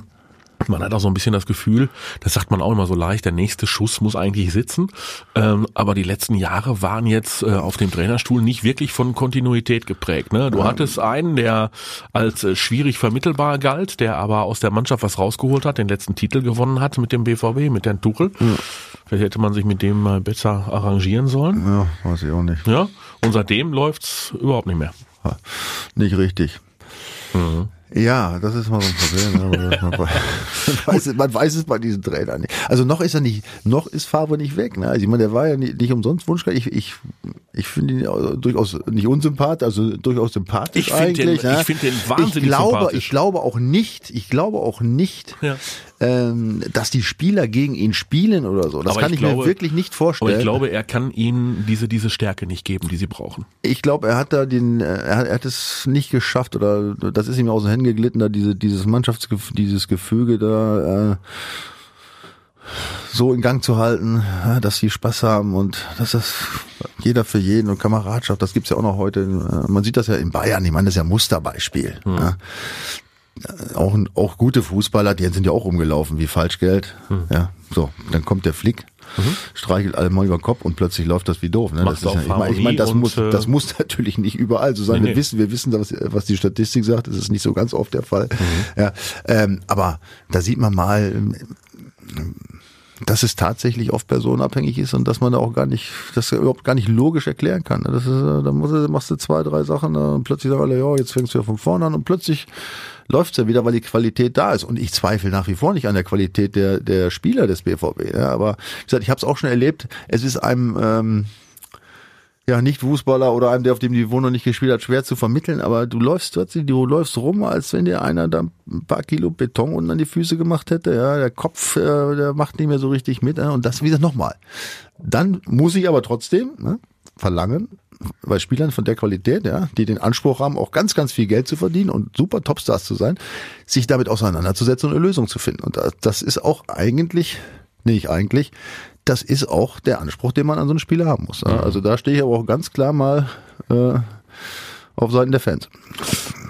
man hat auch so ein bisschen das Gefühl, das sagt man auch immer so leicht, der nächste Schuss muss eigentlich sitzen. Ähm, aber die letzten Jahre waren jetzt äh, auf dem Trainerstuhl nicht wirklich von Kontinuität geprägt. Ne? Du hattest einen, der als äh, schwierig vermittelbar galt, der aber aus der Mannschaft was rausgeholt hat, den letzten Titel gewonnen hat mit dem BVB, mit Herrn Tuchel. Ja. Vielleicht hätte man sich mit dem mal besser arrangieren sollen. Ja, weiß ich auch nicht. Ja, und seitdem läuft's überhaupt nicht mehr. Nicht richtig. Mhm. Ja, das ist mal so ein Problem. Ne? *laughs* man, weiß, man weiß es bei diesen Trainern nicht. Also noch ist er nicht, noch ist Favre nicht weg. Ne? Also ich meine, der war ja nicht, nicht umsonst Wunschtrainer. Ich, ich, ich finde ihn durchaus nicht unsympathisch, also durchaus sympathisch ich eigentlich. Den, ne? Ich finde den wahnsinnig ich glaube, sympathisch. Ich glaube auch nicht, ich glaube auch nicht, ja ähm, dass die Spieler gegen ihn spielen oder so. Das aber kann ich, ich glaube, mir wirklich nicht vorstellen. Aber ich glaube, er kann ihnen diese, diese Stärke nicht geben, die sie brauchen. Ich glaube, er hat da den, äh, er hat, er hat es nicht geschafft oder das ist ihm aus den Händen geglitten, da diese, dieses Mannschaftsgefüge, dieses Gefüge da, äh, so in Gang zu halten, dass sie Spaß haben und dass das jeder für jeden und Kameradschaft, das gibt's ja auch noch heute. Man sieht das ja in Bayern, ich meine, das ist ja Musterbeispiel. Hm. Auch, auch gute Fußballer, die sind ja auch rumgelaufen wie Falschgeld. Mhm. Ja, so, dann kommt der Flick, mhm. streichelt alle mal über den Kopf und plötzlich läuft das wie doof. Ne? das ist ja, ich meine, ich mein, das, muss, äh, das muss *laughs* natürlich nicht überall so sein. Nee, wir nee. wissen, wir wissen, was, was die Statistik sagt. Das ist nicht so ganz oft der Fall. Mhm. Ja, ähm, aber da sieht man mal, dass es tatsächlich oft personenabhängig ist und dass man da auch gar nicht, das überhaupt gar nicht logisch erklären kann. Das ist, da musst du, machst du zwei, drei Sachen und plötzlich sagen alle, ja, jetzt fängst du ja von vorne an und plötzlich läuft's ja wieder, weil die Qualität da ist. Und ich zweifle nach wie vor nicht an der Qualität der, der Spieler des BVB. Ja, aber wie gesagt, ich habe es auch schon erlebt. Es ist einem ähm, ja nicht Fußballer oder einem, der auf dem Niveau noch nicht gespielt hat, schwer zu vermitteln. Aber du läufst plötzlich, du läufst rum, als wenn dir einer da ein paar Kilo Beton unten an die Füße gemacht hätte. Ja, der Kopf, äh, der macht nicht mehr so richtig mit. Ja, und das wie gesagt nochmal. Dann muss ich aber trotzdem ne, verlangen, bei Spielern von der Qualität, ja, die den Anspruch haben, auch ganz, ganz viel Geld zu verdienen und super Topstars zu sein, sich damit auseinanderzusetzen und eine Lösung zu finden. Und das ist auch eigentlich, nicht eigentlich, das ist auch der Anspruch, den man an so einen Spieler haben muss. Ja. Also da stehe ich aber auch ganz klar mal äh, auf Seiten der Fans.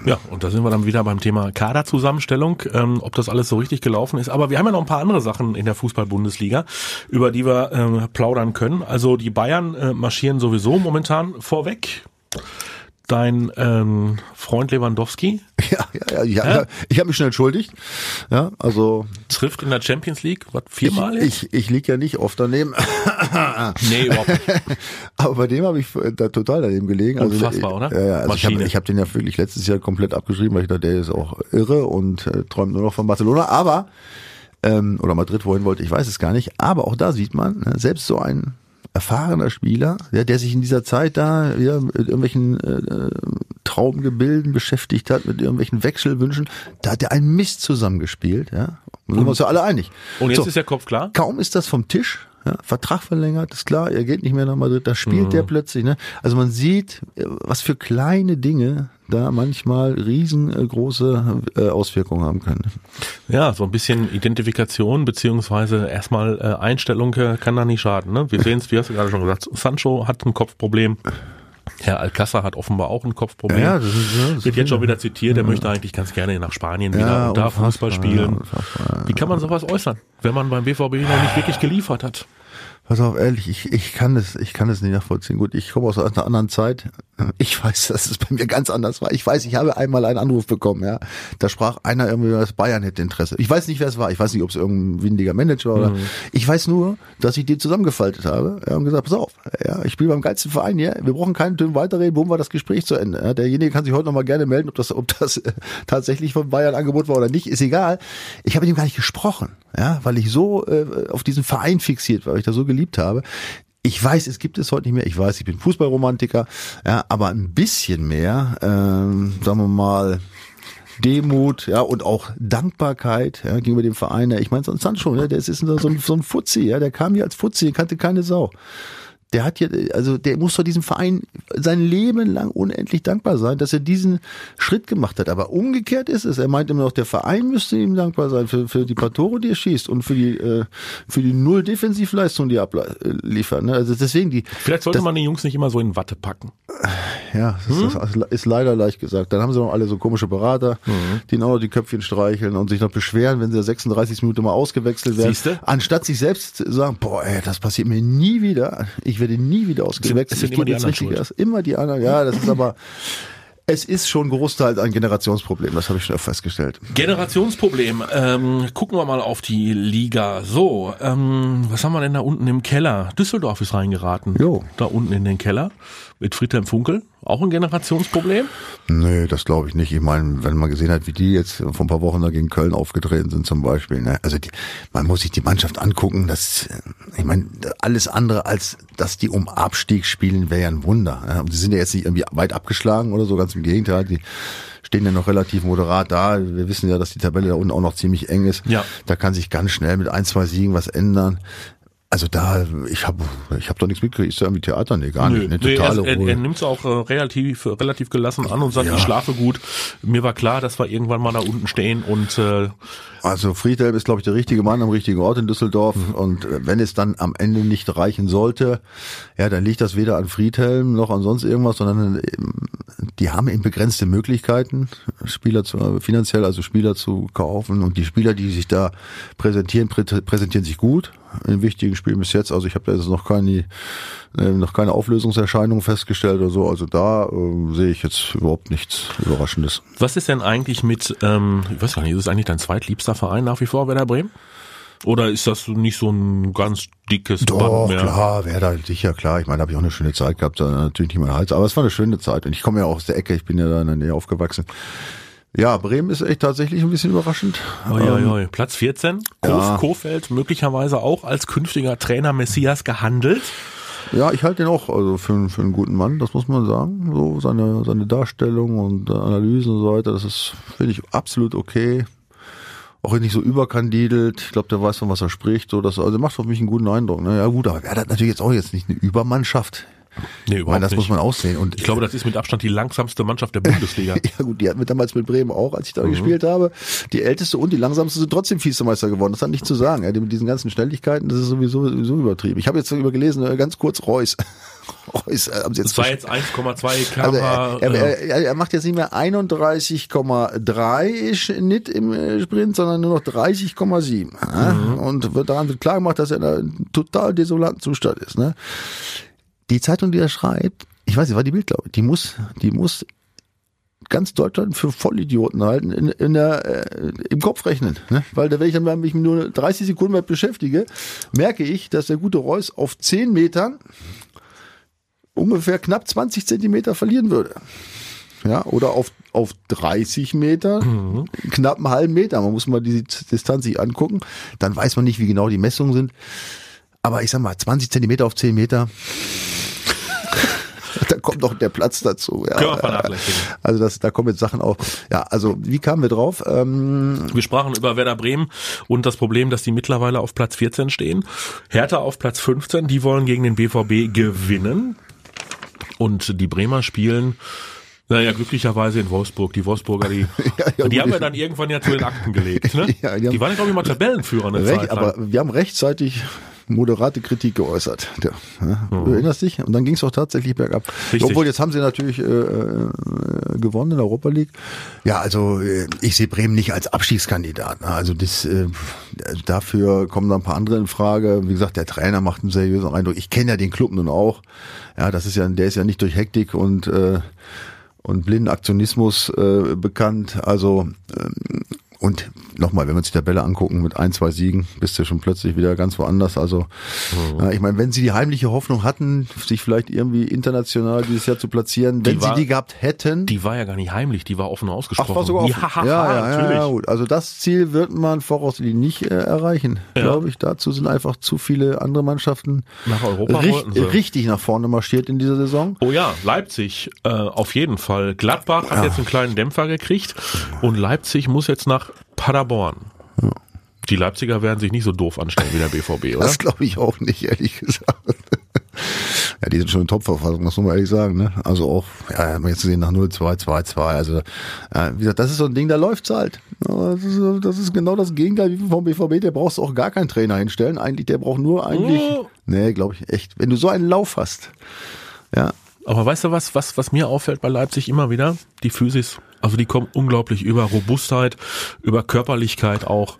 Ja, und da sind wir dann wieder beim Thema Kaderzusammenstellung, ähm, ob das alles so richtig gelaufen ist. Aber wir haben ja noch ein paar andere Sachen in der Fußball-Bundesliga, über die wir ähm, plaudern können. Also die Bayern äh, marschieren sowieso momentan vorweg dein ähm, Freund Lewandowski. *laughs* Ja, ja, ja, ja, ja? ich habe mich schon entschuldigt. Ja, also trifft in der Champions League, was viermal ich, Ich, ich lieg ja nicht oft daneben. *laughs* nee, überhaupt nicht. *laughs* Aber bei dem habe ich da total daneben gelegen. Also, Unfassbar, also, oder? Ja, ja, also Maschine. ich habe hab den ja wirklich letztes Jahr komplett abgeschrieben, weil ich dachte, der ist auch irre und äh, träumt nur noch von Barcelona. Aber ähm, oder Madrid, wohin wollte, ich weiß es gar nicht. Aber auch da sieht man, ne, selbst so ein erfahrener Spieler, ja, der sich in dieser Zeit da ja, mit irgendwelchen äh, Traumgebilden beschäftigt hat, mit irgendwelchen Wechselwünschen, da hat er einen Mist zusammengespielt, ja. Da sind wir uns ja alle einig. Und jetzt so, ist der Kopf klar? Kaum ist das vom Tisch, ja, Vertrag verlängert, ist klar, er geht nicht mehr nach Madrid, da spielt mhm. der plötzlich. Ne? Also man sieht, was für kleine Dinge da manchmal riesengroße äh, Auswirkungen haben können. Ja, so ein bisschen Identifikation beziehungsweise erstmal äh, Einstellung äh, kann da nicht schaden. Ne? Wir *laughs* sehen es, wie hast du gerade schon gesagt, Sancho hat ein Kopfproblem. Herr Alcázar hat offenbar auch ein Kopfproblem. Ja, das ist, ja, das Wird jetzt schon wieder zitiert, ja. er möchte eigentlich ganz gerne nach Spanien wieder ja, und da Fußball spielen. Wie kann man sowas äußern, wenn man beim BVB noch nicht wirklich geliefert hat? Pass auf, ehrlich, ich, ich kann es, ich kann es nicht nachvollziehen. Gut, ich komme aus einer anderen Zeit. Ich weiß, dass es bei mir ganz anders war. Ich weiß, ich habe einmal einen Anruf bekommen, ja. Da sprach einer irgendwie, dass Bayern hätte Interesse. Ich weiß nicht, wer es war. Ich weiß nicht, ob es irgendein windiger Manager war oder. Mhm. Ich weiß nur, dass ich den zusammengefaltet habe ja, und gesagt, pass auf, ja, ich spiele beim geilsten Verein hier. Wir brauchen keinen Tönen weiterreden. Wo war das Gespräch zu Ende? Ja, derjenige kann sich heute noch mal gerne melden, ob das, ob das äh, tatsächlich von Bayern Angebot war oder nicht. Ist egal. Ich habe mit ihm gar nicht gesprochen, ja, weil ich so äh, auf diesen Verein fixiert war, weil ich da so geliebt habe. Ich weiß, es gibt es heute nicht mehr. Ich weiß, ich bin Fußballromantiker, ja, aber ein bisschen mehr, ähm, sagen wir mal, Demut, ja, und auch Dankbarkeit ja, gegenüber dem Verein. Ich meine, Sancho, ja, der ist so ein, so ein Fuzzi, ja, der kam hier als Fuzzi, kannte keine Sau der hat hier, also der muss doch diesem Verein sein Leben lang unendlich dankbar sein, dass er diesen Schritt gemacht hat. Aber umgekehrt ist es. Er meint immer noch, der Verein müsste ihm dankbar sein für, für die paar Tore, die er schießt und für die, äh, für die null Defensivleistung, die er abliefert. Ne? Also deswegen die. Vielleicht sollte das, man die Jungs nicht immer so in Watte packen. Ja, das hm? ist, ist, leider leicht gesagt. Dann haben sie noch alle so komische Berater, mhm. die noch die Köpfchen streicheln und sich noch beschweren, wenn sie 36 Minuten mal ausgewechselt werden. Siehste? Anstatt sich selbst zu sagen, boah, ey, das passiert mir nie wieder. Ich werde nie wieder ausgewechselt. Es sind immer die schuld. Immer die anderen, ja, das ist aber *laughs* es ist schon großteils ein Generationsproblem, das habe ich schon festgestellt. Generationsproblem. Ähm, gucken wir mal auf die Liga. So, ähm, was haben wir denn da unten im Keller? Düsseldorf ist reingeraten. Jo. Da unten in den Keller mit Friedhelm Funkel. Auch ein Generationsproblem? Nee, das glaube ich nicht. Ich meine, wenn man gesehen hat, wie die jetzt vor ein paar Wochen da gegen Köln aufgetreten sind zum Beispiel. Ne? Also die, man muss sich die Mannschaft angucken. Das, ich meine, alles andere als, dass die um Abstieg spielen, wäre ja ein Wunder. Ja? Und die sind ja jetzt nicht irgendwie weit abgeschlagen oder so, ganz im Gegenteil. Die stehen ja noch relativ moderat da. Wir wissen ja, dass die Tabelle da unten auch noch ziemlich eng ist. Ja. Da kann sich ganz schnell mit ein, zwei Siegen was ändern. Also da, ich habe ich hab doch nichts mitgekriegt. Ist ja irgendwie Theater? Nee, gar Nö, nicht. Nee, totale nee, er, er, er nimmt es auch äh, relativ, relativ gelassen an und sagt, ja. ich schlafe gut. Mir war klar, dass wir irgendwann mal da unten stehen und äh, also Friedhelm ist, glaube ich, der richtige Mann am richtigen Ort in Düsseldorf. Mhm. Und äh, wenn es dann am Ende nicht reichen sollte, ja, dann liegt das weder an Friedhelm noch an sonst irgendwas, sondern äh, die haben eben begrenzte Möglichkeiten, Spieler zu, finanziell also Spieler zu kaufen. Und die Spieler, die sich da präsentieren, präsentieren sich gut in wichtigen Spielen bis jetzt. Also ich habe da jetzt noch keine, äh, noch keine Auflösungserscheinung festgestellt oder so. Also da äh, sehe ich jetzt überhaupt nichts Überraschendes. Was ist denn eigentlich mit, ähm, ich weiß gar nicht, ist es eigentlich dein zweitliebster Verein nach wie vor, Werder Bremen? Oder ist das nicht so ein ganz dickes Doch, Band mehr? klar, wäre da sicher klar. Ich meine, da habe ich auch eine schöne Zeit gehabt, da natürlich nicht mein Hals, aber es war eine schöne Zeit. Und ich komme ja auch aus der Ecke, ich bin ja da in der Nähe aufgewachsen. Ja, Bremen ist echt tatsächlich ein bisschen überraschend. Oi, oi, oi. Platz 14. Ja. Kofeld möglicherweise auch als künftiger Trainer Messias gehandelt. Ja, ich halte ihn auch also für, für einen guten Mann, das muss man sagen. So seine, seine Darstellung und Analysen und so weiter, das ist, finde ich, absolut okay. Auch nicht so überkandidelt. Ich glaube, der weiß, von was er spricht. So, das, also macht auf mich einen guten Eindruck. Ne? Ja gut, aber er hat natürlich jetzt auch jetzt nicht eine Übermannschaft. Nee, überhaupt das nicht. muss man aussehen. Und ich glaube, das ist mit Abstand die langsamste Mannschaft der Bundesliga. *laughs* ja gut, die hatten wir damals mit Bremen auch, als ich da mhm. gespielt habe. Die älteste und die langsamste sind trotzdem Vizemeister geworden. Das hat nicht zu sagen. Mit diesen ganzen Schnelligkeiten, das ist sowieso, sowieso übertrieben. Ich habe jetzt darüber gelesen, äh, ganz kurz Reus. *laughs* Reus äh, haben sie jetzt das war jetzt 1,2 km. Also er, er, er, er, macht jetzt nicht mehr 31,3 Schnitt im äh, Sprint, sondern nur noch 30,7. Mhm. Und wird daran wird klar gemacht, dass er in einem total desolaten Zustand ist. Ne? Die Zeitung, die er schreibt, ich weiß nicht, war die Bild, glaube ich, die muss, die muss ganz Deutschland für Vollidioten halten, in, in der, äh, im Kopf rechnen. Ne? Weil da, wenn ich dann mich nur 30 Sekunden mit beschäftige, merke ich, dass der gute Reus auf 10 Metern ungefähr knapp 20 Zentimeter verlieren würde. Ja, oder auf, auf 30 Meter, mhm. knapp einen halben Meter. Man muss mal die Distanz sich angucken. Dann weiß man nicht, wie genau die Messungen sind. Aber ich sag mal, 20 Zentimeter auf 10 Meter, *laughs* da kommt noch der Platz dazu. Ja. Können wir vernachlässigen. Also das, da kommen jetzt Sachen auf. Ja, also wie kamen wir drauf? Ähm wir sprachen über Werder Bremen und das Problem, dass die mittlerweile auf Platz 14 stehen. Hertha auf Platz 15, die wollen gegen den BVB gewinnen. Und die Bremer spielen naja, glücklicherweise in Wolfsburg. Die Wolfsburger, die, *laughs* ja, ja, die haben ja dann irgendwann ja zu den Akten gelegt. Ne? *laughs* ja, die, haben, die waren, glaube ich, mal Tabellenführer eine recht, Zeit lang. Aber wir haben rechtzeitig moderate Kritik geäußert. Ja, Du erinnerst dich? Und dann ging es auch tatsächlich bergab. Richtig. Obwohl, jetzt haben sie natürlich äh, äh, gewonnen in der Europa League. Ja, also äh, ich sehe Bremen nicht als Abstiegskandidat. Ne? Also das, äh, dafür kommen da ein paar andere in Frage. Wie gesagt, der Trainer macht einen seriösen Eindruck. Ich kenne ja den Club nun auch. Ja, das ist ja, der ist ja nicht durch Hektik und äh, und blinden Aktionismus äh, bekannt. Also ähm, und nochmal, wenn wir uns die Tabelle angucken, mit ein, zwei Siegen bist du schon plötzlich wieder ganz woanders. Also, Mhm. ja, ich meine, wenn sie die heimliche Hoffnung hatten, sich vielleicht irgendwie international dieses Jahr zu platzieren, Die wenn war- sie die gehabt hätten. Die war ja gar nicht heimlich, die war offen ausgesprochen. Ach, war sogar ja, offen. ja, ja, ja, *laughs* ja, gut. Also das Ziel wird man voraussichtlich nicht äh, erreichen, Ja. glaube ich. Dazu sind einfach zu viele andere Mannschaften Nach Europa richt- richtig nach vorne marschiert in dieser Saison. Oh ja, Leipzig äh, auf jeden Fall. Gladbach hat jetzt einen kleinen Dämpfer gekriegt und Leipzig muss jetzt nach Paderborn. Die Leipziger werden sich nicht so doof anstellen wie der BVB, oder? Das glaube ich auch nicht, ehrlich gesagt. *laughs* Ja, die sind schon in Top-Verfassung, das muss man ehrlich sagen. Ne? Also auch, ja, jetzt gesehen nach 0-2, 2-2. Also, ja, wie gesagt, das ist so ein Ding, da läuft's halt. Das ist, das ist genau das Gegenteil wie vom BVB. Der brauchst du auch gar keinen Trainer hinstellen. Eigentlich, der braucht nur eigentlich. Oh. Nee, glaube ich echt. Wenn du so einen Lauf hast, ja, Aber weißt du was, was, was mir auffällt bei Leipzig immer wieder? Die Physis. Also die kommen unglaublich über Robustheit, über Körperlichkeit auch.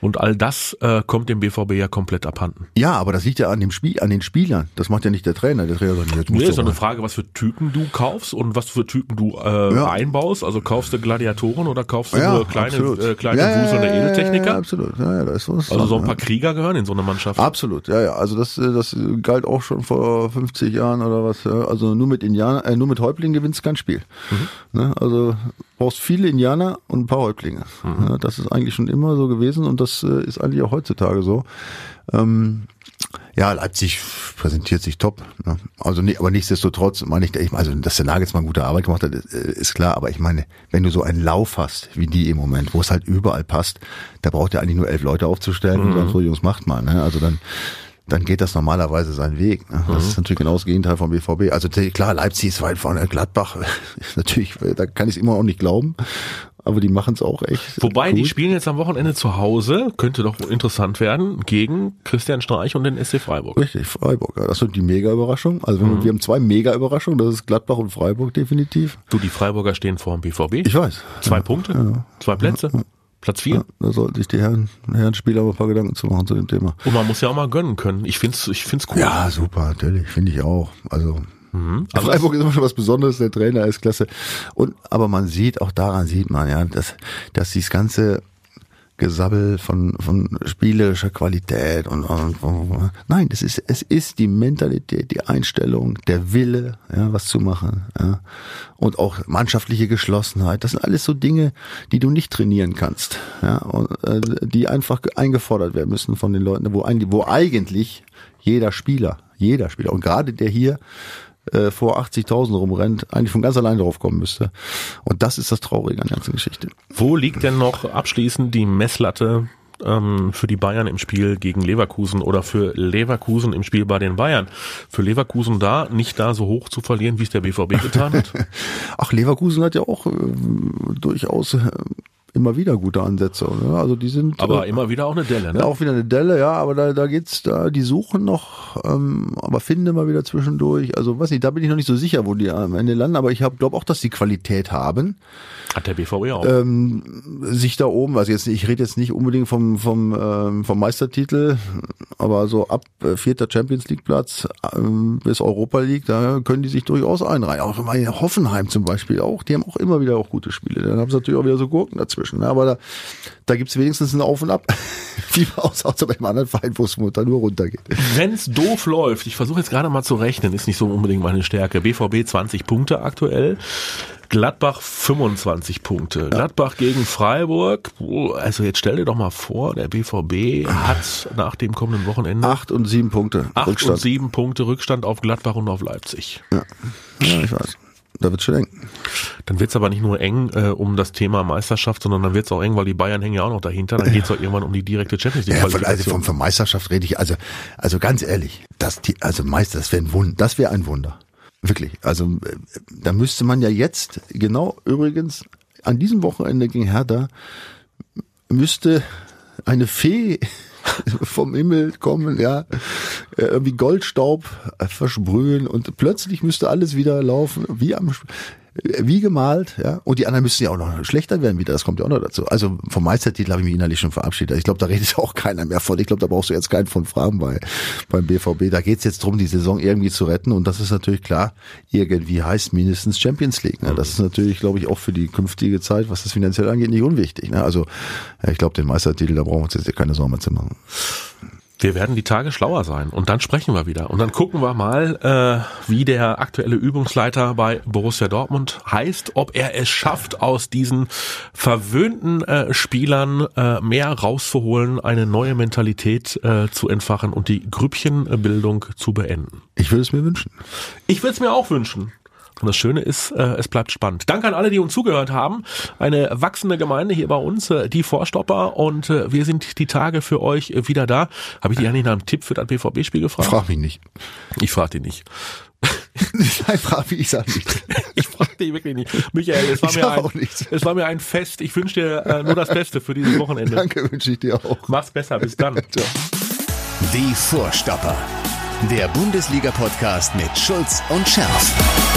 Und all das äh, kommt dem BVB ja komplett abhanden. Ja, aber das liegt ja an dem Spiel, an den Spielern. Das macht ja nicht der Trainer. Der Trainer sagt, jetzt Nee, ist doch eine Frage, was für Typen du kaufst und was für Typen du äh, Ja. einbaust. Also kaufst du Gladiatoren oder kaufst du ja, nur kleine, absolut. äh, kleine ja, wuselnde Edeltechniker? Ja, absolut. Ja, ja, da ist was Also so ein paar Krieger gehören in so eine Mannschaft. Absolut, ja, ja. Also das, äh, das galt auch schon vor 50 Jahren oder was. Also nur mit Indianer, äh, nur mit Häuptlingen gewinnst kein Spiel. Ne? Also brauchst viele Indianer und ein paar Häuptlinge. Ja, das ist eigentlich schon immer so gewesen und das äh, ist eigentlich auch heutzutage so. Ähm, ja, Leipzig präsentiert sich top. Ne? Also nicht, aber nichtsdestotrotz meine ich, ich also dass der Nagelsmann gute Arbeit gemacht hat, ist, äh, ist klar. Aber ich meine, wenn du so einen Lauf hast wie die im Moment, wo es halt überall passt, da braucht er eigentlich nur elf Leute aufzustellen und dann so Jungs macht mal. Ne? Also dann dann geht das normalerweise seinen Weg. Ne? Das ist natürlich genau das Gegenteil vom BVB. Also klar, Leipzig ist weit vorne, Gladbach ist *laughs* natürlich, da kann ich es immer auch nicht glauben, aber die machen es auch echt. Wobei, die gut. spielen jetzt am Wochenende zu Hause, könnte doch interessant werden, gegen Christian Streich und den SC Freiburg. Richtig, Freiburg. Ja, das sind die Mega-Überraschungen. Also Mhm. wir, wir haben zwei Mega-Überraschungen, das ist Gladbach und Freiburg definitiv. Du, die Freiburger stehen vor dem BVB. Ich weiß. Zwei Punkte, zwei Plätze, Platz vier. Ja, da sollten sich die Herren, Herren Spieler aber ein paar Gedanken zu machen zu dem Thema. Und man muss ja auch mal gönnen können. Ich find's, ich find's cool. Ja, super, natürlich, finde ich auch. Also Also Freiburg ist immer schon was Besonderes, der Trainer ist klasse. Und aber man sieht, auch daran sieht man, ja, dass, dass dieses ganze Gesabbel von, von spielerischer Qualität und, und, und nein, das ist, es ist die Mentalität, die Einstellung, der Wille, ja, was zu machen, ja. Und auch mannschaftliche Geschlossenheit. Das sind alles so Dinge, die du nicht trainieren kannst, ja, und, äh, die einfach eingefordert werden müssen von den Leuten, wo eigentlich, wo eigentlich jeder Spieler, jeder Spieler, und gerade der hier, äh, vor 80.000 rumrennt, eigentlich von ganz allein drauf kommen müsste. Und das ist das Traurige an der ganzen Geschichte. Wo liegt denn noch abschließend die Messlatte ähm, für die Bayern im Spiel gegen Leverkusen oder für Leverkusen im Spiel bei den Bayern? Für Leverkusen da nicht da so hoch zu verlieren, wie es der BVB getan hat? *laughs* Ach, Leverkusen hat ja auch äh, durchaus äh, immer wieder gute Ansätze. Oder? Also die sind Aber äh, immer wieder auch eine Delle, ne? auch wieder eine Delle, ja, aber da, da geht's da, die suchen noch, ähm, aber finden immer wieder zwischendurch. Also weiß nicht, da bin ich noch nicht so sicher, wo die am Ende landen, aber ich glaube auch, dass die Qualität haben. Hat der BVB auch. ähm, sich da oben, also jetzt ich rede jetzt nicht unbedingt vom vom ähm, vom Meistertitel, aber so ab äh, vierter Champions League Platz ähm, bis Europa League, da können die sich durchaus einreihen. Auch mal Hoffenheim zum Beispiel auch, die haben auch immer wieder auch gute Spiele. Dann haben sie natürlich auch wieder so Gurken dazwischen, ne? aber da da gibt's wenigstens ein Auf und Ab, *laughs* wie aus außer beim anderen Verein, wo es momentan nur runtergeht. Wenn's doof läuft, ich versuche jetzt gerade mal zu rechnen, ist nicht so unbedingt meine Stärke. BVB 20 Punkte aktuell. Gladbach 25 Punkte. Gladbach gegen Freiburg. Also jetzt stell dir doch mal vor, der BVB hat nach dem kommenden Wochenende Acht und sieben Punkte acht Rückstand. und sieben Punkte Rückstand auf Gladbach und auf Leipzig. Ja, ich weiß. Da wird's schon eng. Dann wird's aber nicht nur eng äh, um das Thema Meisterschaft, sondern dann wird's auch eng, weil die Bayern hängen ja auch noch dahinter. Dann geht's auch irgendwann um die direkte Champions League Ja, von, also von, von Meisterschaft rede ich, also, also ganz ehrlich, das, die, also Meister, das wäre ein Wunder, das wäre ein Wunder. Wirklich. Also, äh, da müsste man ja jetzt, genau übrigens, an diesem Wochenende gegen Hertha, müsste eine Fee *laughs* vom Himmel kommen, ja, äh, irgendwie Goldstaub äh, versprühen und plötzlich müsste alles wieder laufen, wie am, wie gemalt, ja. Und die anderen müssen ja auch noch schlechter werden wieder. Das kommt ja auch noch dazu. Also vom Meistertitel habe ich mich innerlich schon verabschiedet. Ich glaube, da redet *laughs* auch keiner mehr von. Ich glaube, da brauchst du jetzt keinen von fragen bei beim BVB. Da geht's jetzt drum, die Saison irgendwie zu retten. Und das ist natürlich klar, irgendwie heißt mindestens Champions League. Ne? Das ist natürlich, glaube ich, auch für die künftige Zeit, was das finanziell angeht, nicht unwichtig. Ne? Also ich glaube, den Meistertitel, da brauchen wir uns jetzt keine Sorgen mehr zu machen. Wir werden die Tage schlauer sein und dann sprechen wir wieder und dann gucken wir mal, äh, wie der aktuelle Übungsleiter bei Borussia Dortmund heißt, ob er es schafft, aus diesen verwöhnten äh, Spielern äh, mehr rauszuholen, eine neue Mentalität äh, zu entfachen und die Grüppchenbildung zu beenden. Ich würde es mir wünschen. Ich würde es mir auch wünschen. Und das Schöne ist, äh, es bleibt spannend. Danke an alle, die uns zugehört haben. Eine wachsende Gemeinde hier bei uns, äh, die Vorstopper. Und äh, wir sind die Tage für euch äh, wieder da. Habe ich dich eigentlich nach einem Tipp für das BVB-Spiel gefragt? Frag mich nicht. Ich frage dich nicht. *laughs* Nein, frag mich, ich sag nicht. *laughs* Ich frage dich wirklich nicht. Michael, es war, mir ein, es war mir ein Fest. Ich wünsche dir äh, nur das Beste für dieses Wochenende. Danke, wünsche ich dir auch. Mach's besser. Bis dann. *laughs* Die Vorstopper. Der Bundesliga-Podcast mit Schulz und Scherf.